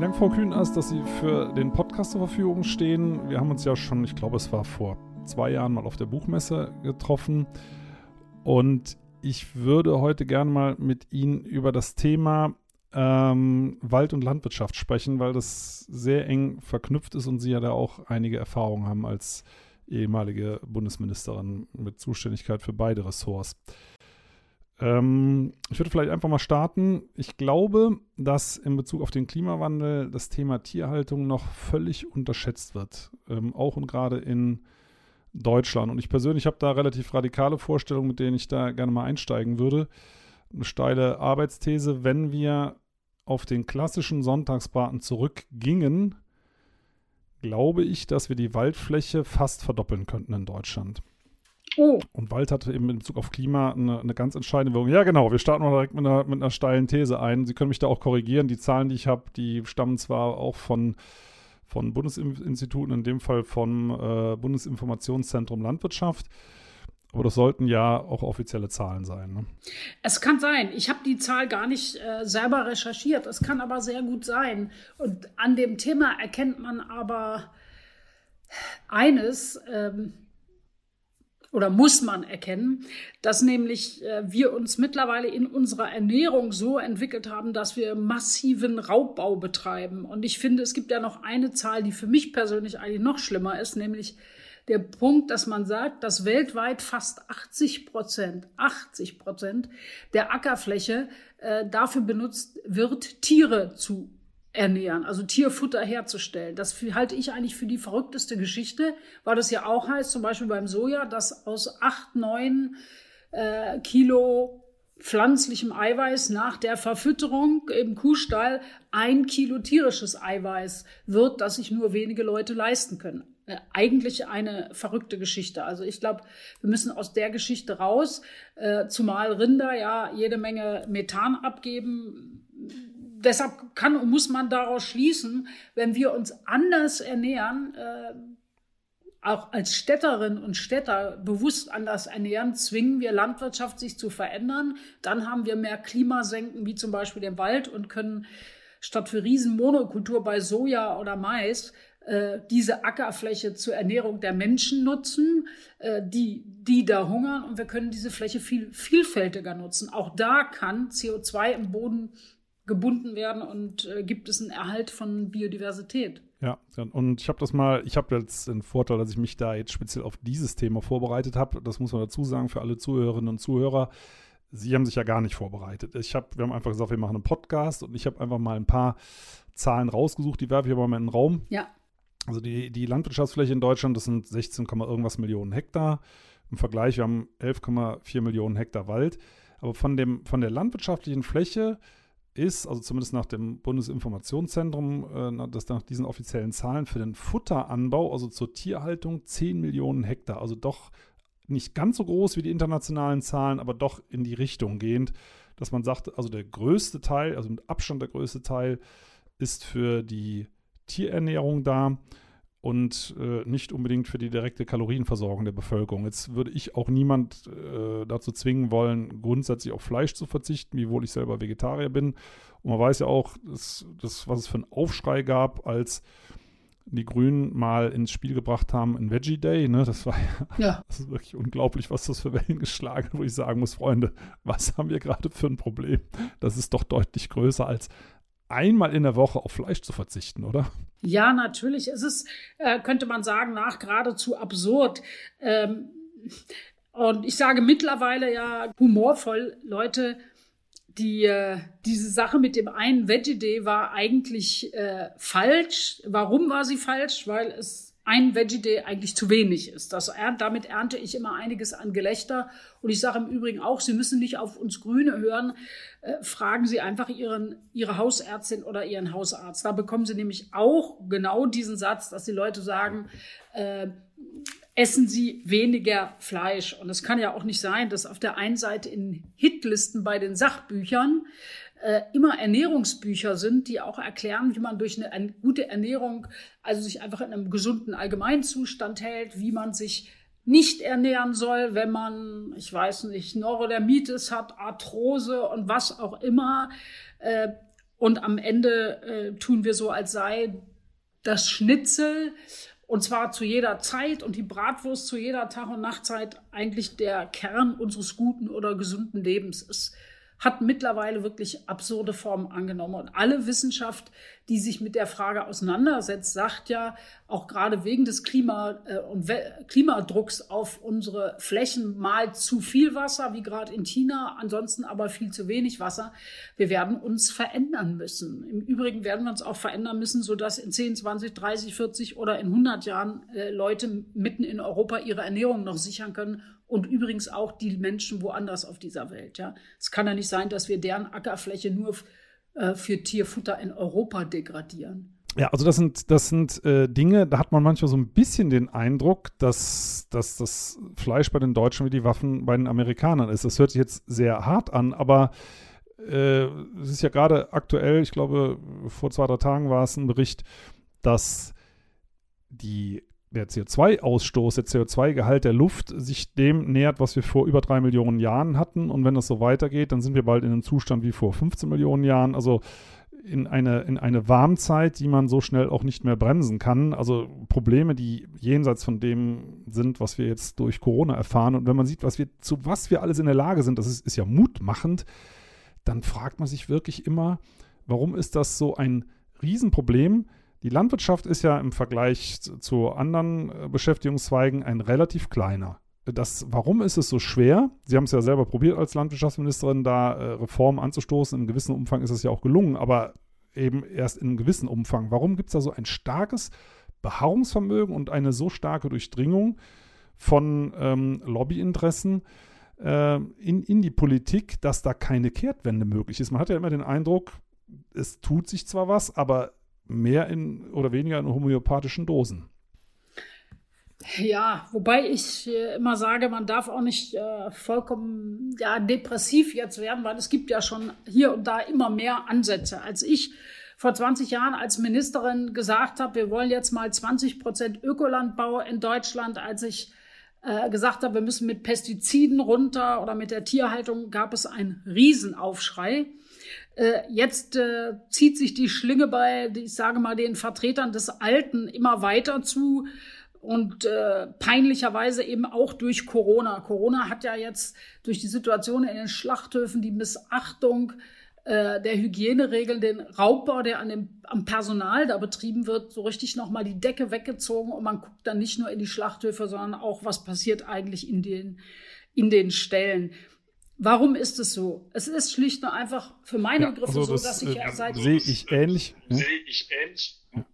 Vielen Dank, Frau Kühnast, dass Sie für den Podcast zur Verfügung stehen. Wir haben uns ja schon, ich glaube, es war vor zwei Jahren mal auf der Buchmesse getroffen. Und ich würde heute gerne mal mit Ihnen über das Thema ähm, Wald- und Landwirtschaft sprechen, weil das sehr eng verknüpft ist und Sie ja da auch einige Erfahrungen haben als ehemalige Bundesministerin mit Zuständigkeit für beide Ressorts. Ähm, ich würde vielleicht einfach mal starten. Ich glaube, dass in Bezug auf den Klimawandel das Thema Tierhaltung noch völlig unterschätzt wird, ähm, auch und gerade in Deutschland. Und ich persönlich habe da relativ radikale Vorstellungen, mit denen ich da gerne mal einsteigen würde. Eine steile Arbeitsthese, wenn wir auf den klassischen Sonntagsbraten zurückgingen, glaube ich, dass wir die Waldfläche fast verdoppeln könnten in Deutschland. Oh. Und Wald hat eben in Bezug auf Klima eine, eine ganz entscheidende Wirkung. Ja, genau, wir starten mal direkt mit einer, mit einer steilen These ein. Sie können mich da auch korrigieren. Die Zahlen, die ich habe, die stammen zwar auch von, von Bundesinstituten, in dem Fall vom äh, Bundesinformationszentrum Landwirtschaft. Aber das sollten ja auch offizielle Zahlen sein. Ne? Es kann sein. Ich habe die Zahl gar nicht äh, selber recherchiert. Es kann aber sehr gut sein. Und an dem Thema erkennt man aber eines, ähm, oder muss man erkennen, dass nämlich äh, wir uns mittlerweile in unserer Ernährung so entwickelt haben, dass wir massiven Raubbau betreiben. Und ich finde, es gibt ja noch eine Zahl, die für mich persönlich eigentlich noch schlimmer ist, nämlich der Punkt, dass man sagt, dass weltweit fast 80 Prozent, 80 Prozent der Ackerfläche äh, dafür benutzt wird, Tiere zu ernähren, also Tierfutter herzustellen. Das halte ich eigentlich für die verrückteste Geschichte, weil das ja auch heißt, zum Beispiel beim Soja, dass aus acht, neun äh, Kilo pflanzlichem Eiweiß nach der Verfütterung im Kuhstall ein Kilo tierisches Eiweiß wird, das sich nur wenige Leute leisten können. Äh, eigentlich eine verrückte Geschichte. Also ich glaube, wir müssen aus der Geschichte raus, äh, zumal Rinder ja jede Menge Methan abgeben deshalb kann und muss man daraus schließen, wenn wir uns anders ernähren, äh, auch als Städterin und Städter bewusst anders ernähren, zwingen wir Landwirtschaft sich zu verändern. Dann haben wir mehr Klimasenken, wie zum Beispiel den Wald und können statt für Riesenmonokultur bei Soja oder Mais äh, diese Ackerfläche zur Ernährung der Menschen nutzen, äh, die, die da hungern und wir können diese Fläche viel vielfältiger nutzen. Auch da kann CO2 im Boden gebunden werden und äh, gibt es einen Erhalt von Biodiversität. Ja, und ich habe das mal, ich habe jetzt den Vorteil, dass ich mich da jetzt speziell auf dieses Thema vorbereitet habe. Das muss man dazu sagen für alle Zuhörerinnen und Zuhörer. Sie haben sich ja gar nicht vorbereitet. Ich hab, wir haben einfach gesagt, wir machen einen Podcast und ich habe einfach mal ein paar Zahlen rausgesucht, die werfe ich aber mal in den Raum. Ja. Also die, die Landwirtschaftsfläche in Deutschland, das sind 16, irgendwas Millionen Hektar. Im Vergleich, wir haben 11,4 Millionen Hektar Wald. Aber von, dem, von der landwirtschaftlichen Fläche ist, also zumindest nach dem Bundesinformationszentrum, äh, dass nach diesen offiziellen Zahlen für den Futteranbau, also zur Tierhaltung, 10 Millionen Hektar. Also doch nicht ganz so groß wie die internationalen Zahlen, aber doch in die Richtung gehend, dass man sagt, also der größte Teil, also mit Abstand der größte Teil, ist für die Tierernährung da und äh, nicht unbedingt für die direkte Kalorienversorgung der Bevölkerung. Jetzt würde ich auch niemand äh, dazu zwingen wollen, grundsätzlich auf Fleisch zu verzichten, wiewohl ich selber Vegetarier bin. Und man weiß ja auch, dass, dass, was es für einen Aufschrei gab, als die Grünen mal ins Spiel gebracht haben, ein Veggie Day. Ne? Das war ja. das ist wirklich unglaublich, was das für Wellen geschlagen hat, wo ich sagen muss, Freunde, was haben wir gerade für ein Problem? Das ist doch deutlich größer als einmal in der Woche auf Fleisch zu verzichten, oder? Ja, natürlich. Es ist, äh, könnte man sagen, nach geradezu absurd. Ähm, und ich sage mittlerweile ja humorvoll, Leute, die, äh, diese Sache mit dem einen Veggie Day war eigentlich äh, falsch. Warum war sie falsch? Weil es ein Veggie Day eigentlich zu wenig ist. Das, damit ernte ich immer einiges an Gelächter. Und ich sage im Übrigen auch, Sie müssen nicht auf uns Grüne hören. Äh, fragen Sie einfach Ihren, Ihre Hausärztin oder Ihren Hausarzt. Da bekommen Sie nämlich auch genau diesen Satz, dass die Leute sagen, äh, essen Sie weniger Fleisch. Und es kann ja auch nicht sein, dass auf der einen Seite in Hitlisten bei den Sachbüchern äh, immer Ernährungsbücher sind, die auch erklären, wie man durch eine, eine gute Ernährung, also sich einfach in einem gesunden Allgemeinzustand hält, wie man sich nicht ernähren soll, wenn man, ich weiß nicht, Neurodermitis hat, Arthrose und was auch immer. Äh, Und am Ende äh, tun wir so, als sei das Schnitzel und zwar zu jeder Zeit und die Bratwurst zu jeder Tag- und Nachtzeit eigentlich der Kern unseres guten oder gesunden Lebens ist hat mittlerweile wirklich absurde Formen angenommen. Und alle Wissenschaft, die sich mit der Frage auseinandersetzt, sagt ja, auch gerade wegen des Klima- äh, und Klimadrucks auf unsere Flächen mal zu viel Wasser, wie gerade in China, ansonsten aber viel zu wenig Wasser. Wir werden uns verändern müssen. Im Übrigen werden wir uns auch verändern müssen, sodass in 10, 20, 30, 40 oder in 100 Jahren äh, Leute mitten in Europa ihre Ernährung noch sichern können und übrigens auch die Menschen woanders auf dieser Welt. Ja, es kann ja nicht sein, dass wir deren Ackerfläche nur äh, für Tierfutter in Europa degradieren. Ja, also das sind, das sind äh, Dinge, da hat man manchmal so ein bisschen den Eindruck, dass, dass das Fleisch bei den Deutschen wie die Waffen bei den Amerikanern ist. Das hört sich jetzt sehr hart an, aber äh, es ist ja gerade aktuell, ich glaube, vor zwei, drei Tagen war es ein Bericht, dass die der CO2-Ausstoß, der CO2-Gehalt der Luft sich dem nähert, was wir vor über drei Millionen Jahren hatten. Und wenn das so weitergeht, dann sind wir bald in einem Zustand wie vor 15 Millionen Jahren. Also in eine, in eine Warmzeit, die man so schnell auch nicht mehr bremsen kann. Also Probleme, die jenseits von dem sind, was wir jetzt durch Corona erfahren. Und wenn man sieht, was wir, zu was wir alles in der Lage sind, das ist, ist ja mutmachend, dann fragt man sich wirklich immer, warum ist das so ein Riesenproblem? Die Landwirtschaft ist ja im Vergleich zu anderen äh, Beschäftigungszweigen ein relativ kleiner. Das, warum ist es so schwer? Sie haben es ja selber probiert als Landwirtschaftsministerin, da äh, Reformen anzustoßen. Einem gewissen Umfang ist es ja auch gelungen, aber eben erst in einem gewissen Umfang. Warum gibt es da so ein starkes Beharrungsvermögen und eine so starke Durchdringung von ähm, Lobbyinteressen äh, in, in die Politik, dass da keine Kehrtwende möglich ist? Man hat ja immer den Eindruck, es tut sich zwar was, aber mehr in oder weniger in homöopathischen Dosen. Ja, wobei ich immer sage, man darf auch nicht äh, vollkommen ja, depressiv jetzt werden, weil es gibt ja schon hier und da immer mehr Ansätze. Als ich vor 20 Jahren als Ministerin gesagt habe, wir wollen jetzt mal 20 Prozent Ökolandbau in Deutschland, als ich äh, gesagt habe, wir müssen mit Pestiziden runter oder mit der Tierhaltung, gab es einen Riesenaufschrei. Äh, jetzt äh, zieht sich die Schlinge bei, ich sage mal, den Vertretern des Alten immer weiter zu und äh, peinlicherweise eben auch durch Corona. Corona hat ja jetzt durch die Situation in den Schlachthöfen die Missachtung äh, der Hygieneregeln, den Raubbau, der an dem, am Personal da betrieben wird, so richtig nochmal die Decke weggezogen und man guckt dann nicht nur in die Schlachthöfe, sondern auch, was passiert eigentlich in den, in den Stellen. Warum ist es so? Es ist schlicht und einfach für meine ja, Begriffe also so, dass ich ja äh, seit. Sehe ich ähnlich. Ja? Sehe ich ähnlich. Ja.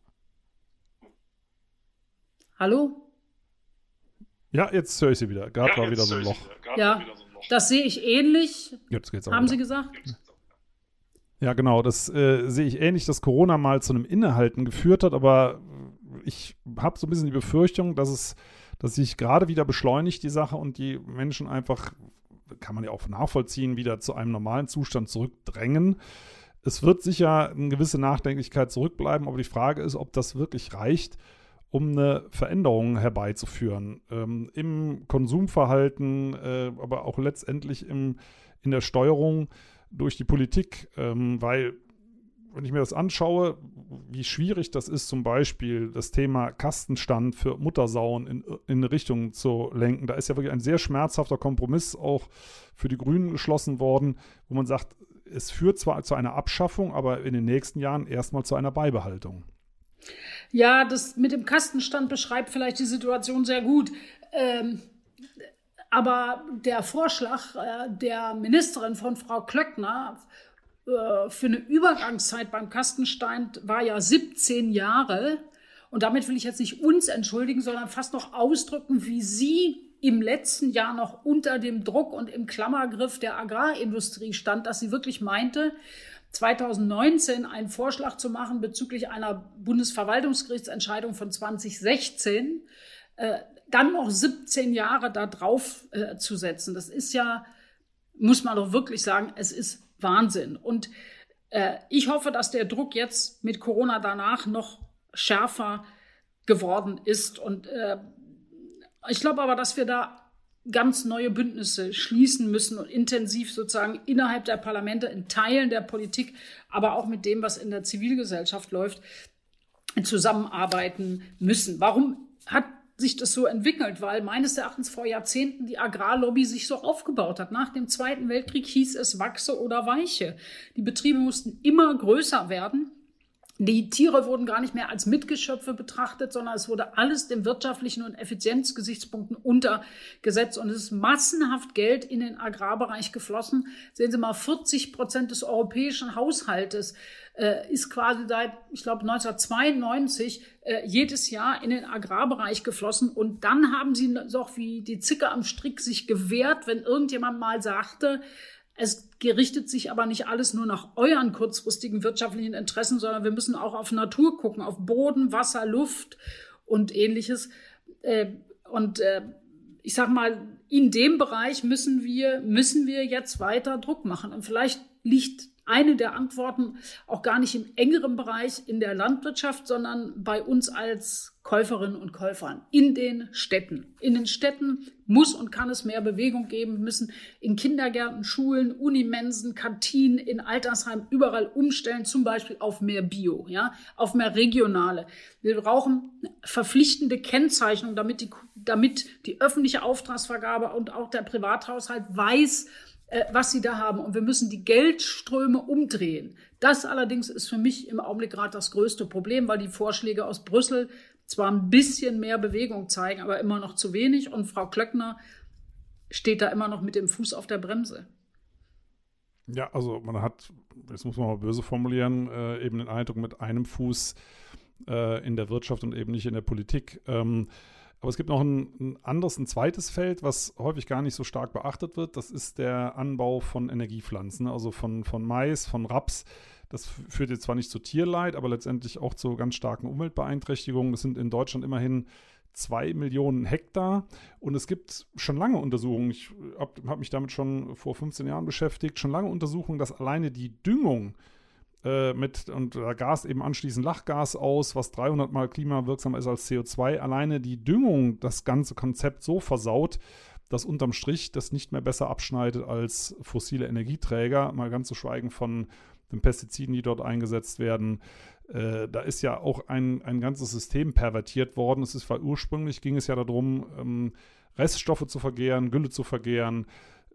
Hallo? Ja, jetzt höre ich Sie wieder. Gab war wieder so ein Loch. Ja, so ein Loch. das sehe ich ähnlich. Jetzt geht's auch Haben wieder. Sie gesagt? Ja, genau. Das äh, sehe ich ähnlich, dass Corona mal zu einem Innehalten geführt hat, aber ich habe so ein bisschen die Befürchtung, dass es, dass sich gerade wieder beschleunigt die Sache und die Menschen einfach kann man ja auch nachvollziehen, wieder zu einem normalen Zustand zurückdrängen. Es wird sicher eine gewisse Nachdenklichkeit zurückbleiben, aber die Frage ist, ob das wirklich reicht, um eine Veränderung herbeizuführen. Ähm, Im Konsumverhalten, äh, aber auch letztendlich im, in der Steuerung durch die Politik, ähm, weil wenn ich mir das anschaue, wie schwierig das ist, zum Beispiel das Thema Kastenstand für Muttersauen in, in eine Richtung zu lenken, da ist ja wirklich ein sehr schmerzhafter Kompromiss auch für die Grünen geschlossen worden, wo man sagt, es führt zwar zu einer Abschaffung, aber in den nächsten Jahren erstmal zu einer Beibehaltung. Ja, das mit dem Kastenstand beschreibt vielleicht die Situation sehr gut. Ähm, aber der Vorschlag äh, der Ministerin von Frau Klöckner äh, für eine Übergangszeit beim Kastenstein war ja 17 Jahre. Und damit will ich jetzt nicht uns entschuldigen, sondern fast noch ausdrücken, wie sie im letzten Jahr noch unter dem Druck und im Klammergriff der Agrarindustrie stand, dass sie wirklich meinte, 2019 einen Vorschlag zu machen bezüglich einer Bundesverwaltungsgerichtsentscheidung von 2016, äh, dann noch 17 Jahre da drauf äh, zu setzen. Das ist ja, muss man doch wirklich sagen, es ist Wahnsinn. Und äh, ich hoffe, dass der Druck jetzt mit Corona danach noch schärfer geworden ist. Und äh, ich glaube aber, dass wir da ganz neue Bündnisse schließen müssen und intensiv sozusagen innerhalb der Parlamente, in Teilen der Politik, aber auch mit dem, was in der Zivilgesellschaft läuft, zusammenarbeiten müssen. Warum hat sich das so entwickelt, weil meines Erachtens vor Jahrzehnten die Agrarlobby sich so aufgebaut hat. Nach dem Zweiten Weltkrieg hieß es wachse oder weiche. Die Betriebe mussten immer größer werden. Die Tiere wurden gar nicht mehr als Mitgeschöpfe betrachtet, sondern es wurde alles den wirtschaftlichen und Effizienzgesichtspunkten untergesetzt und es ist massenhaft Geld in den Agrarbereich geflossen. Sehen Sie mal, 40 Prozent des europäischen Haushaltes äh, ist quasi seit, ich glaube, 1992 äh, jedes Jahr in den Agrarbereich geflossen. Und dann haben sie noch wie die Zicke am Strick sich gewehrt, wenn irgendjemand mal sagte, es gerichtet sich aber nicht alles nur nach euren kurzfristigen wirtschaftlichen Interessen, sondern wir müssen auch auf Natur gucken, auf Boden, Wasser, Luft und ähnliches. Äh, und äh, ich sag mal, in dem Bereich müssen wir, müssen wir jetzt weiter Druck machen. Und vielleicht liegt eine der Antworten auch gar nicht im engeren Bereich in der Landwirtschaft, sondern bei uns als Käuferinnen und Käufern in den Städten. In den Städten muss und kann es mehr Bewegung geben, müssen in Kindergärten, Schulen, Unimensen, Kantinen, in Altersheimen überall umstellen, zum Beispiel auf mehr Bio, ja, auf mehr regionale. Wir brauchen verpflichtende Kennzeichnung, damit die, damit die öffentliche Auftragsvergabe und auch der Privathaushalt weiß, was sie da haben. Und wir müssen die Geldströme umdrehen. Das allerdings ist für mich im Augenblick gerade das größte Problem, weil die Vorschläge aus Brüssel zwar ein bisschen mehr Bewegung zeigen, aber immer noch zu wenig. Und Frau Klöckner steht da immer noch mit dem Fuß auf der Bremse. Ja, also man hat, jetzt muss man mal böse formulieren, äh, eben den Eindruck mit einem Fuß äh, in der Wirtschaft und eben nicht in der Politik. Ähm, aber es gibt noch ein, ein, anderes, ein zweites Feld, was häufig gar nicht so stark beachtet wird. Das ist der Anbau von Energiepflanzen, also von, von Mais, von Raps. Das führt jetzt zwar nicht zu Tierleid, aber letztendlich auch zu ganz starken Umweltbeeinträchtigungen. Es sind in Deutschland immerhin zwei Millionen Hektar. Und es gibt schon lange Untersuchungen, ich habe hab mich damit schon vor 15 Jahren beschäftigt, schon lange Untersuchungen, dass alleine die Düngung äh, mit, und da Gas eben anschließend Lachgas aus, was 300 mal klimawirksamer ist als CO2. Alleine die Düngung das ganze Konzept so versaut, dass unterm Strich das nicht mehr besser abschneidet als fossile Energieträger, mal ganz zu schweigen von den Pestiziden, die dort eingesetzt werden. Äh, da ist ja auch ein, ein ganzes System pervertiert worden. Es ist, weil ursprünglich ging es ja darum, ähm, Reststoffe zu vergehren, Gülle zu vergehren.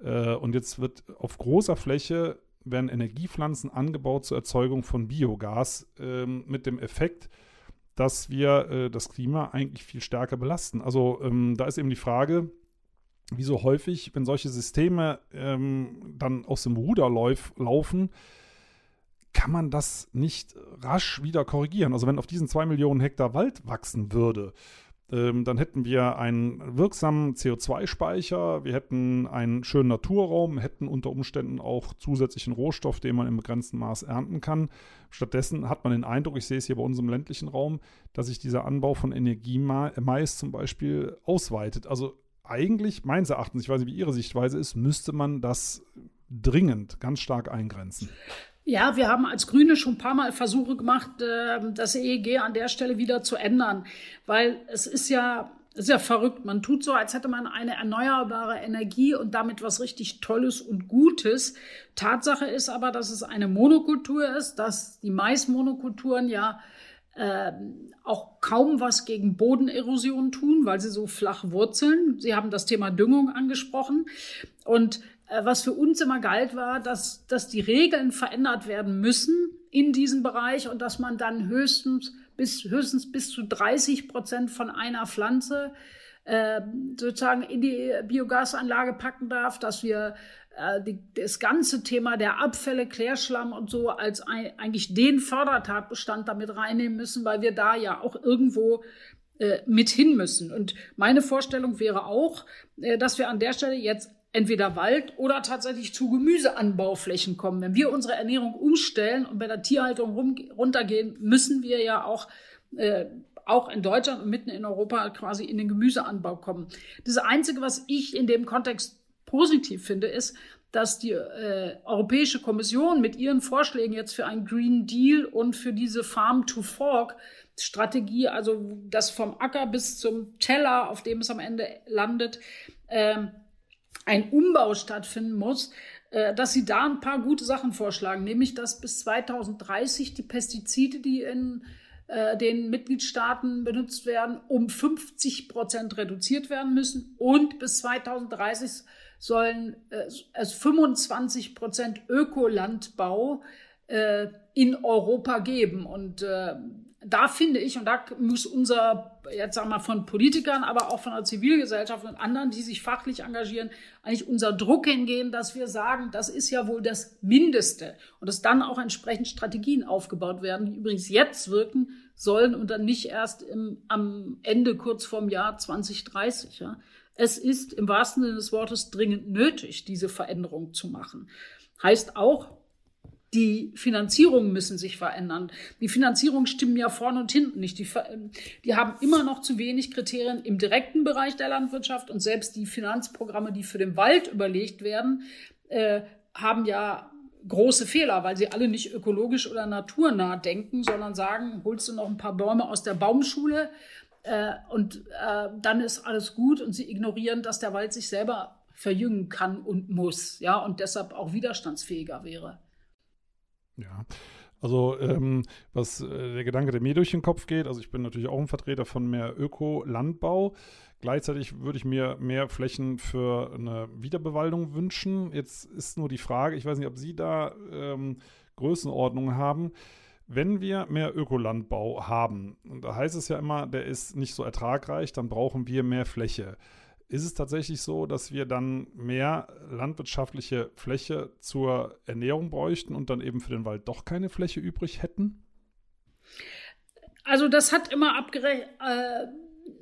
Äh, und jetzt wird auf großer Fläche werden Energiepflanzen angebaut zur Erzeugung von Biogas ähm, mit dem Effekt, dass wir äh, das Klima eigentlich viel stärker belasten. Also ähm, da ist eben die Frage, wie so häufig, wenn solche Systeme ähm, dann aus dem Ruder lauf, laufen, kann man das nicht rasch wieder korrigieren. Also wenn auf diesen zwei Millionen Hektar Wald wachsen würde, ähm, dann hätten wir einen wirksamen CO2-Speicher, wir hätten einen schönen Naturraum, hätten unter Umständen auch zusätzlichen Rohstoff, den man im begrenzten Maß ernten kann. Stattdessen hat man den Eindruck, ich sehe es hier bei uns im ländlichen Raum, dass sich dieser Anbau von Energiemais zum Beispiel ausweitet. Also eigentlich, meines Erachtens, ich weiß nicht, wie Ihre Sichtweise ist, müsste man das dringend ganz stark eingrenzen. Ja, wir haben als Grüne schon ein paar Mal Versuche gemacht, ähm, das EEG an der Stelle wieder zu ändern, weil es ist ja ist ja verrückt. Man tut so, als hätte man eine erneuerbare Energie und damit was richtig Tolles und Gutes. Tatsache ist aber, dass es eine Monokultur ist, dass die Maismonokulturen ja äh, auch kaum was gegen Bodenerosion tun, weil sie so flach wurzeln. Sie haben das Thema Düngung angesprochen. Und was für uns immer galt war, dass, dass die Regeln verändert werden müssen in diesem Bereich und dass man dann höchstens bis, höchstens bis zu 30 Prozent von einer Pflanze äh, sozusagen in die Biogasanlage packen darf, dass wir äh, die, das ganze Thema der Abfälle, Klärschlamm und so als ein, eigentlich den Fördertatbestand damit reinnehmen müssen, weil wir da ja auch irgendwo äh, mit hin müssen. Und meine Vorstellung wäre auch, äh, dass wir an der Stelle jetzt entweder Wald oder tatsächlich zu Gemüseanbauflächen kommen. Wenn wir unsere Ernährung umstellen und bei der Tierhaltung runtergehen, müssen wir ja auch äh, auch in Deutschland und mitten in Europa quasi in den Gemüseanbau kommen. Das Einzige, was ich in dem Kontext positiv finde, ist, dass die äh, Europäische Kommission mit ihren Vorschlägen jetzt für einen Green Deal und für diese Farm to Fork Strategie, also das vom Acker bis zum Teller, auf dem es am Ende landet, ähm, ein Umbau stattfinden muss, äh, dass sie da ein paar gute Sachen vorschlagen, nämlich dass bis 2030 die Pestizide, die in äh, den Mitgliedstaaten benutzt werden, um 50 Prozent reduziert werden müssen und bis 2030 sollen äh, es 25 Prozent Ökolandbau äh, in Europa geben. Und äh, da finde ich, und da muss unser, jetzt sagen wir mal von Politikern, aber auch von der Zivilgesellschaft und anderen, die sich fachlich engagieren, eigentlich unser Druck hingehen, dass wir sagen, das ist ja wohl das Mindeste. Und dass dann auch entsprechend Strategien aufgebaut werden, die übrigens jetzt wirken sollen und dann nicht erst im, am Ende kurz vorm Jahr 2030. Ja. Es ist im wahrsten Sinne des Wortes dringend nötig, diese Veränderung zu machen. Heißt auch, die Finanzierungen müssen sich verändern. Die Finanzierungen stimmen ja vorne und hinten nicht. Die, die, haben immer noch zu wenig Kriterien im direkten Bereich der Landwirtschaft und selbst die Finanzprogramme, die für den Wald überlegt werden, äh, haben ja große Fehler, weil sie alle nicht ökologisch oder naturnah denken, sondern sagen, holst du noch ein paar Bäume aus der Baumschule äh, und äh, dann ist alles gut und sie ignorieren, dass der Wald sich selber verjüngen kann und muss, ja, und deshalb auch widerstandsfähiger wäre. Ja. Also ähm, was äh, der Gedanke, der mir durch den Kopf geht, also ich bin natürlich auch ein Vertreter von mehr Öko-Landbau. Gleichzeitig würde ich mir mehr Flächen für eine Wiederbewaldung wünschen. Jetzt ist nur die Frage, ich weiß nicht, ob Sie da ähm, Größenordnungen haben. Wenn wir mehr Ökolandbau haben, und da heißt es ja immer, der ist nicht so ertragreich, dann brauchen wir mehr Fläche. Ist es tatsächlich so, dass wir dann mehr landwirtschaftliche Fläche zur Ernährung bräuchten und dann eben für den Wald doch keine Fläche übrig hätten? Also das hat immer abgerechnet. Äh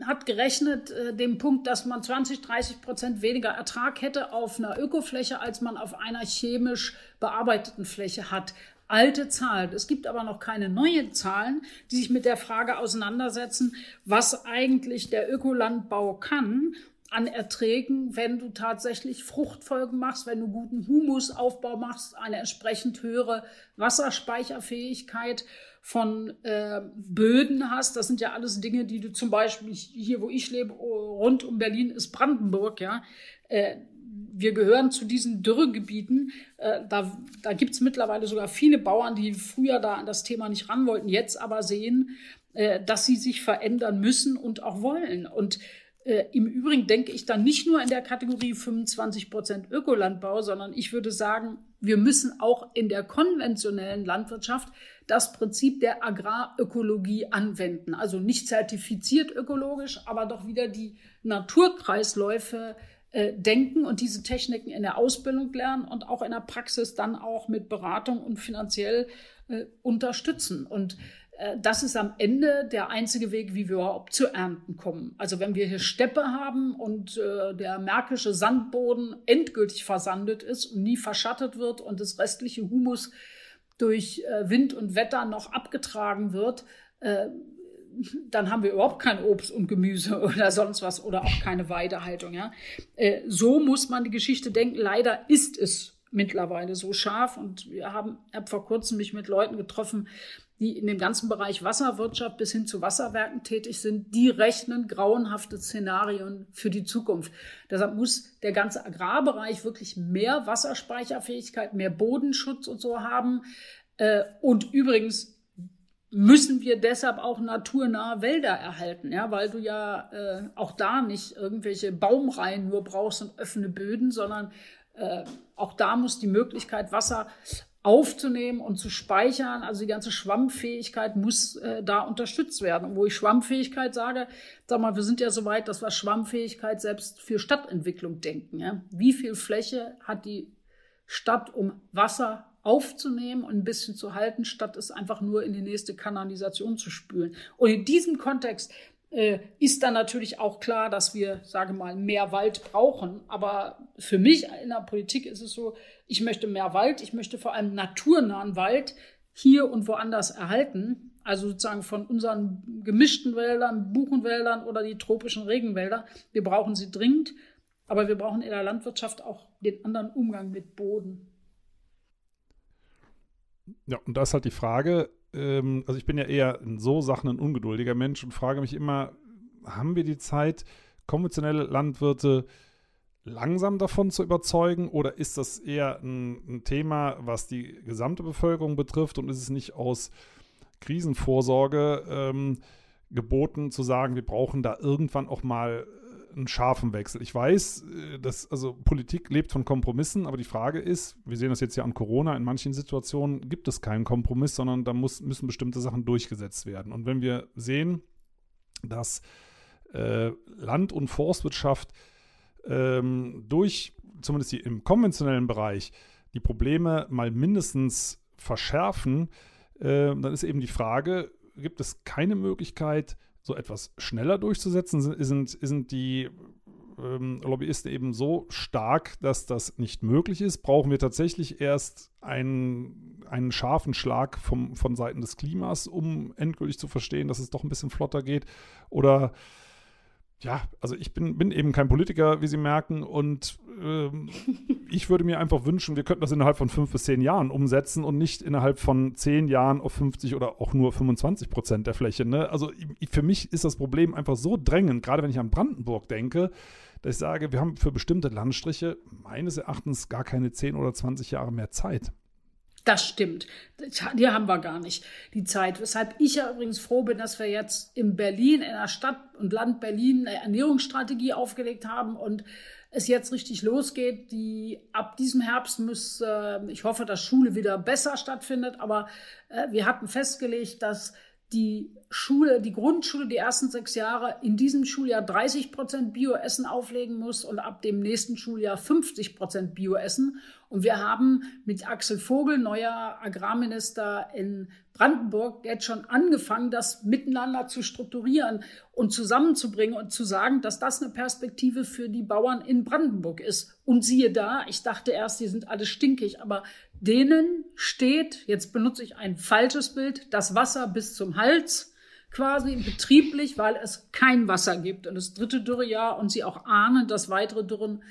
hat gerechnet äh, dem Punkt, dass man 20, 30 Prozent weniger Ertrag hätte auf einer Ökofläche, als man auf einer chemisch bearbeiteten Fläche hat. Alte Zahlen. Es gibt aber noch keine neuen Zahlen, die sich mit der Frage auseinandersetzen, was eigentlich der Ökolandbau kann an Erträgen, wenn du tatsächlich Fruchtfolgen machst, wenn du guten Humusaufbau machst, eine entsprechend höhere Wasserspeicherfähigkeit von äh, Böden hast. Das sind ja alles Dinge, die du zum Beispiel hier, wo ich lebe, rund um Berlin ist Brandenburg, ja. Äh, wir gehören zu diesen Dürregebieten. Äh, da da gibt es mittlerweile sogar viele Bauern, die früher da an das Thema nicht ran wollten, jetzt aber sehen, äh, dass sie sich verändern müssen und auch wollen. Und äh, Im Übrigen denke ich dann nicht nur in der Kategorie 25 Prozent Ökolandbau, sondern ich würde sagen, wir müssen auch in der konventionellen Landwirtschaft das Prinzip der Agrarökologie anwenden. Also nicht zertifiziert ökologisch, aber doch wieder die Naturkreisläufe äh, denken und diese Techniken in der Ausbildung lernen und auch in der Praxis dann auch mit Beratung und finanziell äh, unterstützen. Und das ist am Ende der einzige Weg, wie wir überhaupt zu Ernten kommen. Also wenn wir hier Steppe haben und äh, der märkische Sandboden endgültig versandet ist und nie verschattet wird und das restliche Humus durch äh, Wind und Wetter noch abgetragen wird, äh, dann haben wir überhaupt kein Obst und Gemüse oder sonst was oder auch keine Weidehaltung. Ja? Äh, so muss man die Geschichte denken. Leider ist es mittlerweile so scharf und wir haben, habe vor kurzem mich mit Leuten getroffen, die in dem ganzen Bereich Wasserwirtschaft bis hin zu Wasserwerken tätig sind, die rechnen grauenhafte Szenarien für die Zukunft. Deshalb muss der ganze Agrarbereich wirklich mehr Wasserspeicherfähigkeit, mehr Bodenschutz und so haben. Äh, und übrigens müssen wir deshalb auch naturnahe Wälder erhalten, ja, weil du ja äh, auch da nicht irgendwelche Baumreihen nur brauchst und offene Böden, sondern äh, auch da muss die Möglichkeit, Wasser aufzunehmen und zu speichern. Also die ganze Schwammfähigkeit muss äh, da unterstützt werden. Und wo ich Schwammfähigkeit sage, sag mal, wir sind ja so weit, dass wir Schwammfähigkeit selbst für Stadtentwicklung denken. Ja? Wie viel Fläche hat die Stadt, um Wasser aufzunehmen und ein bisschen zu halten, statt es einfach nur in die nächste Kanalisation zu spülen. Und in diesem Kontext äh, ist dann natürlich auch klar, dass wir, sage mal, mehr Wald brauchen. Aber für mich in der Politik ist es so, ich möchte mehr Wald, ich möchte vor allem naturnahen Wald hier und woanders erhalten. Also sozusagen von unseren gemischten Wäldern, Buchenwäldern oder die tropischen Regenwälder. Wir brauchen sie dringend, aber wir brauchen in der Landwirtschaft auch den anderen Umgang mit Boden. Ja, und da ist halt die Frage, ähm, also ich bin ja eher in so Sachen ein ungeduldiger Mensch und frage mich immer, haben wir die Zeit, konventionelle Landwirte langsam davon zu überzeugen oder ist das eher ein, ein, Thema, was die gesamte Bevölkerung betrifft und ist es nicht aus Krisenvorsorge ähm, geboten zu sagen, wir brauchen da irgendwann auch mal einen scharfen Wechsel. Ich weiß, äh, dass also Politik lebt von Kompromissen, aber die Frage ist, wir sehen das jetzt ja an Corona, in manchen Situationen gibt es keinen Kompromiss, sondern da muss, müssen bestimmte Sachen durchgesetzt werden. Und wenn wir sehen, dass äh, Land- und Forstwirtschaft ähm, durch, zumindest die, im konventionellen Bereich, die Probleme mal mindestens verschärfen, äh, dann ist eben die Frage, gibt es keine Möglichkeit, so etwas schneller durchzusetzen? Sind, sind die ähm, Lobbyisten eben so stark, dass das nicht möglich ist? Brauchen wir tatsächlich erst einen, einen scharfen Schlag vom, von Seiten des Klimas, um endgültig zu verstehen, dass es doch ein bisschen flotter geht? Oder ja, also ich bin, bin eben kein Politiker, wie Sie merken, und ähm, ich würde mir einfach wünschen, wir könnten das innerhalb von fünf bis zehn Jahren umsetzen und nicht innerhalb von zehn Jahren auf 50 oder auch nur 25 Prozent der Fläche. Ne? Also ich, für mich ist das Problem einfach so drängend, gerade wenn ich an Brandenburg denke, dass ich sage, wir haben für bestimmte Landstriche meines Erachtens gar keine 10 oder 20 Jahre mehr Zeit. Das stimmt. Die haben wir gar nicht, die Zeit. Weshalb ich ja übrigens froh bin, dass wir jetzt in Berlin, in der Stadt und Land Berlin, eine Ernährungsstrategie aufgelegt haben und es jetzt richtig losgeht. Die ab diesem Herbst muss, äh, ich hoffe, dass Schule wieder besser stattfindet, aber äh, wir hatten festgelegt, dass die Schule, die Grundschule, die ersten sechs Jahre in diesem Schuljahr 30 Prozent Bioessen auflegen muss und ab dem nächsten Schuljahr 50 Prozent Bioessen. Und wir haben mit Axel Vogel, neuer Agrarminister in Brandenburg, jetzt schon angefangen, das miteinander zu strukturieren und zusammenzubringen und zu sagen, dass das eine Perspektive für die Bauern in Brandenburg ist. Und siehe da, ich dachte erst, die sind alle stinkig, aber denen steht, jetzt benutze ich ein falsches Bild, das Wasser bis zum Hals quasi betrieblich, weil es kein Wasser gibt und das dritte Dürrejahr und sie auch ahnen, dass weitere Dürren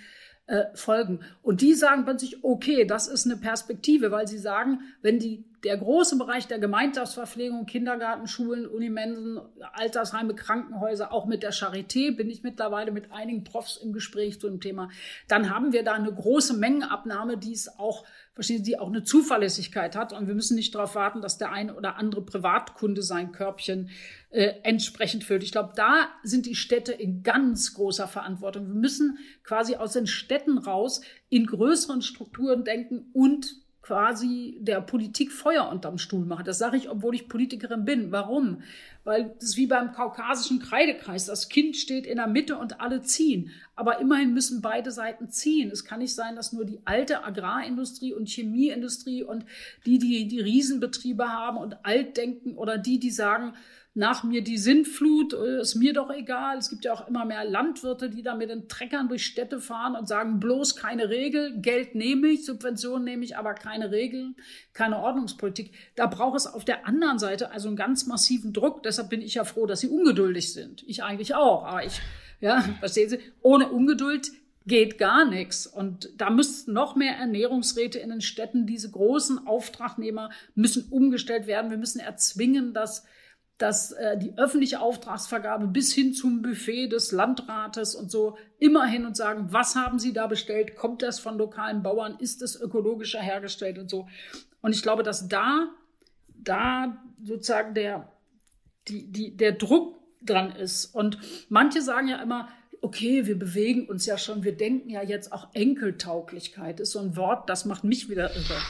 äh, folgen. Und die sagen plötzlich, okay, das ist eine Perspektive, weil sie sagen, wenn die, der große Bereich der Gemeinschaftsverpflegung, Kindergarten, Schulen, Unimensen, Altersheime, Krankenhäuser, auch mit der Charité, bin ich mittlerweile mit einigen Profs im Gespräch zu dem Thema, dann haben wir da eine große Mengenabnahme, die es auch verstehen Sie, auch eine Zuverlässigkeit hat. Und wir müssen nicht darauf warten, dass der eine oder andere Privatkunde sein Körbchen äh, entsprechend füllt. Ich glaube, da sind die Städte in ganz großer Verantwortung. Wir müssen quasi aus den Städten raus in größeren Strukturen denken und quasi der Politik Feuer unterm Stuhl machen. Das sage ich, obwohl ich Politikerin bin. Warum? Weil das ist wie beim kaukasischen Kreidekreis. Das Kind steht in der Mitte und alle ziehen. Aber immerhin müssen beide Seiten ziehen. Es kann nicht sein, dass nur die alte Agrarindustrie und Chemieindustrie und die, die die Riesenbetriebe haben und alt denken oder die, die sagen, nach mir die Sintflut, äh, ist mir doch egal. Es gibt ja auch immer mehr Landwirte, die da mit den Treckern durch Städte fahren und sagen, bloß keine Regel, Geld nehme ich, Subventionen nehme ich, aber keine Regeln, keine Ordnungspolitik. Da braucht es auf der anderen Seite also einen ganz massiven Druck. Deshalb bin ich ja froh, dass sie ungeduldig sind. Ich eigentlich auch, aber ich, ja, verstehen Sie, ohne Ungeduld geht gar nichts. Und da müssten noch mehr Ernährungsräte in den Städten, diese großen Auftragnehmer müssen umgestellt werden. Wir müssen erzwingen, dass dass äh, die öffentliche Auftragsvergabe bis hin zum Buffet des Landrates und so immer hin und sagen, was haben Sie da bestellt? Kommt das von lokalen Bauern? Ist es ökologischer hergestellt und so? Und ich glaube, dass da, da sozusagen der, die, die, der Druck dran ist. Und manche sagen ja immer, okay, wir bewegen uns ja schon, wir denken ja jetzt auch Enkeltauglichkeit ist so ein Wort, das macht mich wieder irre.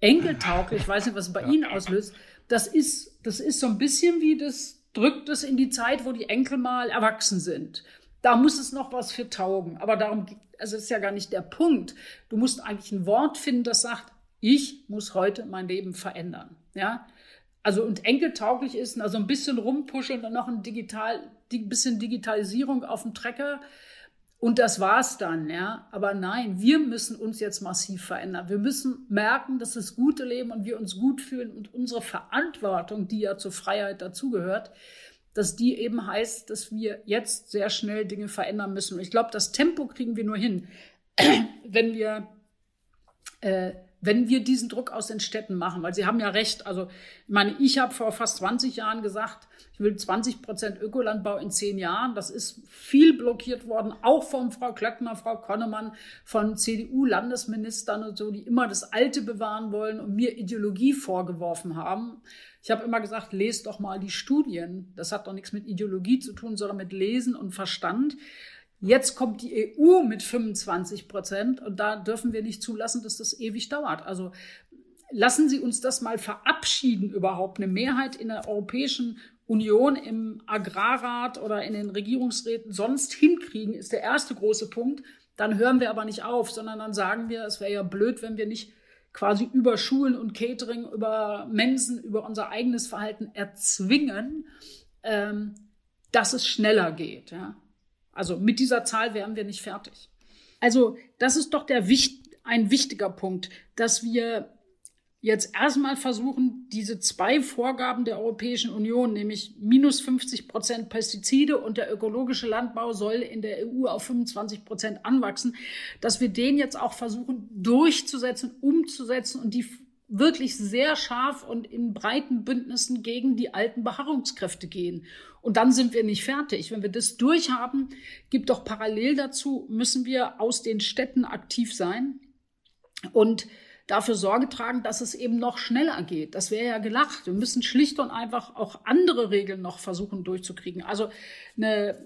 Enkeltauglich, ich weiß nicht, was es bei Ihnen auslöst das ist, das ist so ein bisschen wie das drückt es in die Zeit, wo die Enkel mal erwachsen sind. Da muss es noch was für taugen. Aber darum, also ist ja gar nicht der Punkt. Du musst eigentlich ein Wort finden, das sagt, ich muss heute mein Leben verändern. Ja, also und enkeltauglich ist, also ein bisschen rumpuscheln und noch ein digital, ein bisschen Digitalisierung auf dem Trecker und das war's dann, ja. Aber nein, wir müssen uns jetzt massiv verändern. Wir müssen merken, dass das gute Leben und wir uns gut fühlen und unsere Verantwortung, die ja zur Freiheit dazugehört, dass die eben heißt, dass wir jetzt sehr schnell Dinge verändern müssen. Und ich glaube, das Tempo kriegen wir nur hin, wenn wir, äh, wenn wir diesen Druck aus den Städten machen, weil Sie haben ja recht. Also, ich meine, ich habe vor fast 20 Jahren gesagt, ich will 20 Prozent Ökolandbau in zehn Jahren. Das ist viel blockiert worden, auch von Frau Klöckner, Frau Konnemann, von CDU-Landesministern und so, die immer das Alte bewahren wollen und mir Ideologie vorgeworfen haben. Ich habe immer gesagt, lest doch mal die Studien. Das hat doch nichts mit Ideologie zu tun, sondern mit Lesen und Verstand. Jetzt kommt die EU mit 25 Prozent und da dürfen wir nicht zulassen, dass das ewig dauert. Also lassen Sie uns das mal verabschieden, überhaupt eine Mehrheit in der Europäischen Union im Agrarrat oder in den Regierungsräten sonst hinkriegen, ist der erste große Punkt. Dann hören wir aber nicht auf, sondern dann sagen wir, es wäre ja blöd, wenn wir nicht quasi über Schulen und Catering, über Mensen, über unser eigenes Verhalten erzwingen, ähm, dass es schneller geht. Ja? Also mit dieser Zahl wären wir nicht fertig. Also das ist doch der, ein wichtiger Punkt, dass wir jetzt erstmal versuchen, diese zwei Vorgaben der Europäischen Union, nämlich minus 50 Prozent Pestizide und der ökologische Landbau soll in der EU auf 25 Prozent anwachsen, dass wir den jetzt auch versuchen durchzusetzen, umzusetzen und die wirklich sehr scharf und in breiten Bündnissen gegen die alten Beharrungskräfte gehen. Und dann sind wir nicht fertig. Wenn wir das durchhaben, gibt doch parallel dazu, müssen wir aus den Städten aktiv sein und dafür Sorge tragen, dass es eben noch schneller geht. Das wäre ja gelacht. Wir müssen schlicht und einfach auch andere Regeln noch versuchen durchzukriegen. Also eine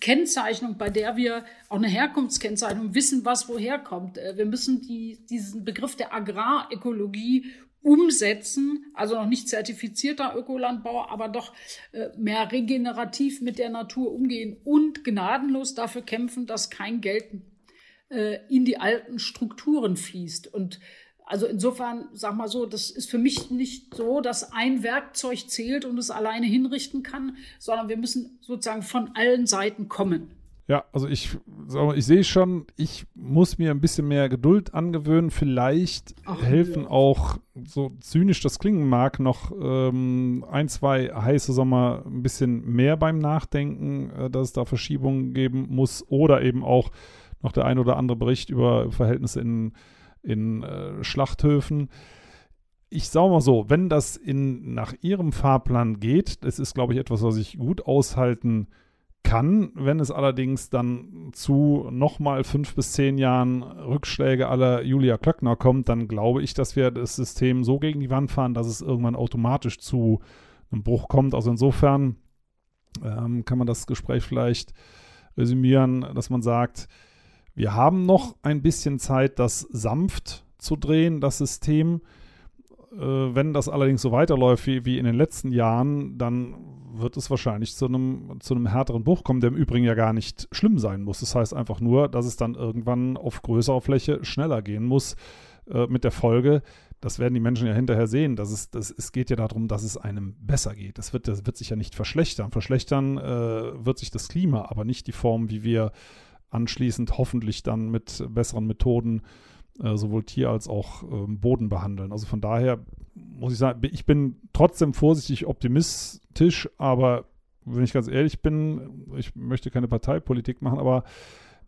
Kennzeichnung, bei der wir auch eine Herkunftskennzeichnung wissen, was woher kommt. Äh, wir müssen die, diesen Begriff der Agrarökologie umsetzen, also noch nicht zertifizierter Ökolandbau, aber doch äh, mehr regenerativ mit der Natur umgehen und gnadenlos dafür kämpfen, dass kein Geld äh, in die alten Strukturen fließt. Und also insofern, sag mal so, das ist für mich nicht so, dass ein Werkzeug zählt und es alleine hinrichten kann, sondern wir müssen sozusagen von allen Seiten kommen. Ja, also ich, ich sehe schon, ich muss mir ein bisschen mehr Geduld angewöhnen. Vielleicht Ach, helfen ja. auch, so zynisch das klingen mag, noch ähm, ein, zwei heiße Sommer ein bisschen mehr beim Nachdenken, äh, dass es da Verschiebungen geben muss. Oder eben auch noch der ein oder andere Bericht über Verhältnisse in, in äh, Schlachthöfen ich sage mal so, wenn das in, nach Ihrem Fahrplan geht, das ist, glaube ich, etwas, was ich gut aushalten kann. Wenn es allerdings dann zu nochmal fünf bis zehn Jahren Rückschläge aller Julia Klöckner kommt, dann glaube ich, dass wir das System so gegen die Wand fahren, dass es irgendwann automatisch zu einem Bruch kommt. Also insofern ähm, kann man das Gespräch vielleicht resümieren, dass man sagt, wir haben noch ein bisschen Zeit, das sanft zu drehen, das System. Äh, wenn das allerdings so weiterläuft wie, wie in den letzten Jahren, dann wird es wahrscheinlich zu einem, zu einem härteren Bruch kommen, der im Übrigen ja gar nicht schlimm sein muss. Das heißt einfach nur, dass es dann irgendwann auf größerer Fläche schneller gehen muss, äh, mit der Folge, das werden die Menschen ja hinterher sehen, dass es, dass, es geht ja darum, dass es einem besser geht. Das wird, das wird sich ja nicht verschlechtern. Verschlechtern äh, wird sich das Klima, aber nicht die Form, wie wir anschließend hoffentlich dann mit besseren Methoden äh, sowohl Tier als auch ähm, Boden behandeln. Also von daher muss ich sagen, ich bin trotzdem vorsichtig optimistisch, aber wenn ich ganz ehrlich bin, ich möchte keine Parteipolitik machen, aber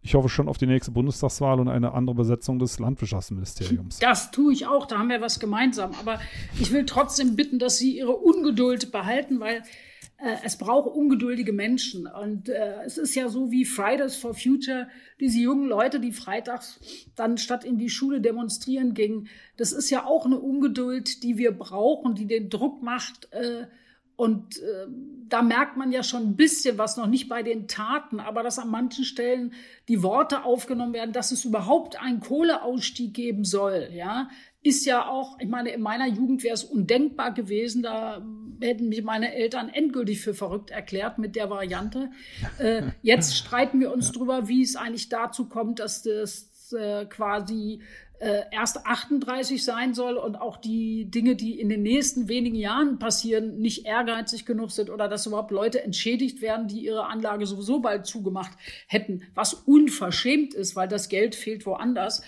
ich hoffe schon auf die nächste Bundestagswahl und eine andere Besetzung des Landwirtschaftsministeriums. Das tue ich auch, da haben wir was gemeinsam. Aber ich will trotzdem bitten, dass Sie Ihre Ungeduld behalten, weil es braucht ungeduldige Menschen. Und äh, es ist ja so wie Fridays for Future, diese jungen Leute, die freitags dann statt in die Schule demonstrieren gingen. Das ist ja auch eine Ungeduld, die wir brauchen, die den Druck macht. Äh, und äh, da merkt man ja schon ein bisschen was, noch nicht bei den Taten, aber dass an manchen Stellen die Worte aufgenommen werden, dass es überhaupt einen Kohleausstieg geben soll. Ja, ist ja auch, ich meine, in meiner Jugend wäre es undenkbar gewesen, da hätten mich meine Eltern endgültig für verrückt erklärt mit der Variante. Äh, jetzt streiten wir uns drüber, wie es eigentlich dazu kommt, dass das äh, quasi äh, erst 38 sein soll und auch die Dinge, die in den nächsten wenigen Jahren passieren, nicht ehrgeizig genug sind oder dass überhaupt Leute entschädigt werden, die ihre Anlage sowieso bald zugemacht hätten, was unverschämt ist, weil das Geld fehlt woanders.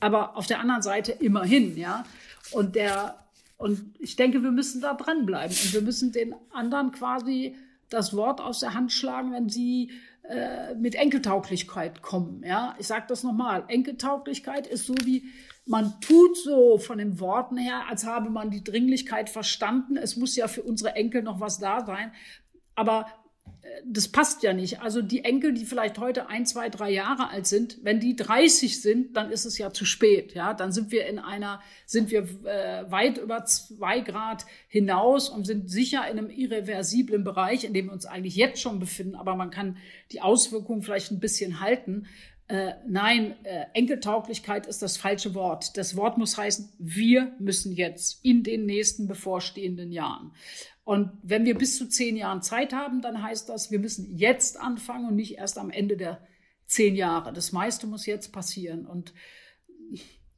Aber auf der anderen Seite immerhin, ja. Und der, und ich denke, wir müssen da dranbleiben und wir müssen den anderen quasi das Wort aus der Hand schlagen, wenn sie äh, mit Enkeltauglichkeit kommen. Ja, ich sage das nochmal. Enkeltauglichkeit ist so wie man tut so von den Worten her, als habe man die Dringlichkeit verstanden. Es muss ja für unsere Enkel noch was da sein. Aber das passt ja nicht. Also die Enkel, die vielleicht heute ein, zwei, drei Jahre alt sind, wenn die 30 sind, dann ist es ja zu spät. Ja, dann sind wir in einer, sind wir äh, weit über zwei Grad hinaus und sind sicher in einem irreversiblen Bereich, in dem wir uns eigentlich jetzt schon befinden. Aber man kann die Auswirkungen vielleicht ein bisschen halten. Äh, nein, äh, Enkeltauglichkeit ist das falsche Wort. Das Wort muss heißen, wir müssen jetzt in den nächsten bevorstehenden Jahren. Und wenn wir bis zu zehn Jahren Zeit haben, dann heißt das, wir müssen jetzt anfangen und nicht erst am Ende der zehn Jahre. Das meiste muss jetzt passieren. Und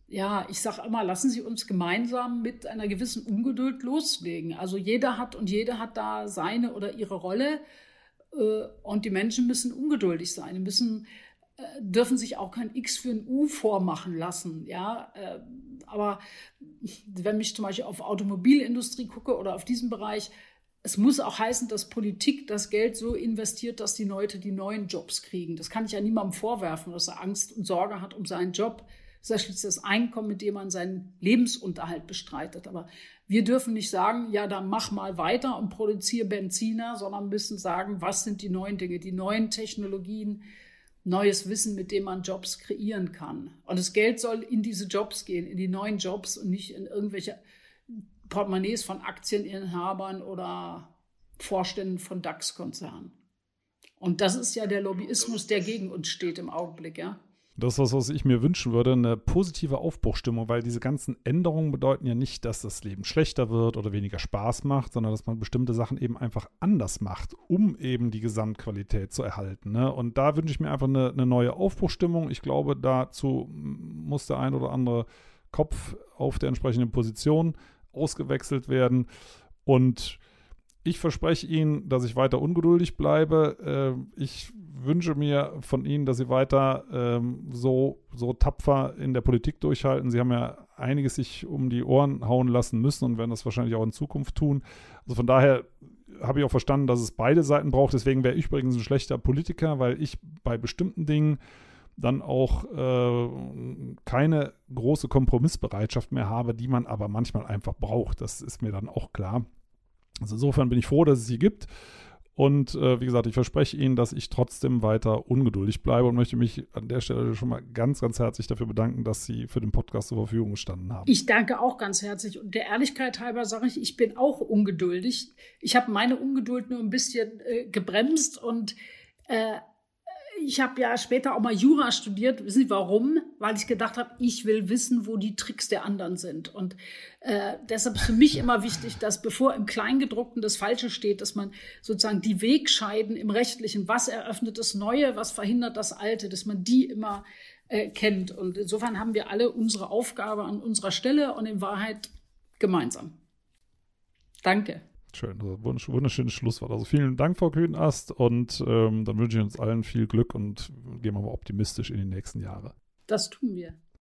ja, ich sage immer, lassen Sie uns gemeinsam mit einer gewissen Ungeduld loslegen. Also jeder hat und jede hat da seine oder ihre Rolle. Äh, und die Menschen müssen ungeduldig sein, müssen, dürfen sich auch kein X für ein U vormachen lassen. Ja, äh, aber wenn ich zum Beispiel auf Automobilindustrie gucke oder auf diesen Bereich, es muss auch heißen, dass Politik das Geld so investiert, dass die Leute die neuen Jobs kriegen. Das kann ich ja niemandem vorwerfen, dass er Angst und Sorge hat um seinen Job. Das ist schließlich das Einkommen, mit dem man seinen Lebensunterhalt bestreitet. Aber wir dürfen nicht sagen, ja, dann mach mal weiter und produziere Benziner, sondern müssen sagen, was sind die neuen Dinge, die neuen Technologien, neues Wissen, mit dem man Jobs kreieren kann. Und das Geld soll in diese Jobs gehen, in die neuen Jobs und nicht in irgendwelche Portemonnaies von Aktieninhabern oder Vorständen von DAX-Konzernen. Und das ist ja der Lobbyismus, der gegen uns steht im Augenblick, ja. Das ist was, was ich mir wünschen würde, eine positive Aufbruchstimmung, weil diese ganzen Änderungen bedeuten ja nicht, dass das Leben schlechter wird oder weniger Spaß macht, sondern dass man bestimmte Sachen eben einfach anders macht, um eben die Gesamtqualität zu erhalten. Ne? Und da wünsche ich mir einfach eine, eine neue Aufbruchstimmung. Ich glaube, dazu muss der ein oder andere Kopf auf der entsprechenden Position ausgewechselt werden. Und ich verspreche Ihnen, dass ich weiter ungeduldig bleibe. Äh, ich wünsche mir von Ihnen, dass Sie weiter ähm, so, so tapfer in der Politik durchhalten. Sie haben ja einiges sich um die Ohren hauen lassen müssen und werden das wahrscheinlich auch in Zukunft tun. Also von daher habe ich auch verstanden, dass es beide Seiten braucht. Deswegen wäre ich übrigens ein schlechter Politiker, weil ich bei bestimmten Dingen dann auch äh, keine große Kompromissbereitschaft mehr habe, die man aber manchmal einfach braucht. Das ist mir dann auch klar. Also insofern bin ich froh, dass es sie gibt. Und äh, wie gesagt, ich verspreche Ihnen, dass ich trotzdem weiter ungeduldig bleibe und möchte mich an der Stelle schon mal ganz, ganz herzlich dafür bedanken, dass Sie für den Podcast zur Verfügung gestanden haben. Ich danke auch ganz herzlich. Und der Ehrlichkeit halber sage ich, ich bin auch ungeduldig. Ich habe meine Ungeduld nur ein bisschen äh, gebremst und äh, ich habe ja später auch mal Jura studiert. Wissen Sie warum? Weil ich gedacht habe, ich will wissen, wo die Tricks der anderen sind. Und äh, deshalb ist für mich immer wichtig, dass bevor im Kleingedruckten das Falsche steht, dass man sozusagen die Wegscheiden im Rechtlichen, was eröffnet das Neue, was verhindert das Alte, dass man die immer äh, kennt. Und insofern haben wir alle unsere Aufgabe an unserer Stelle und in Wahrheit gemeinsam. Danke. Schön, also wunderschönes Schlusswort. Also vielen Dank, Frau Kühnast, und ähm, dann wünsche ich uns allen viel Glück und gehen wir mal optimistisch in die nächsten Jahre. Das tun wir.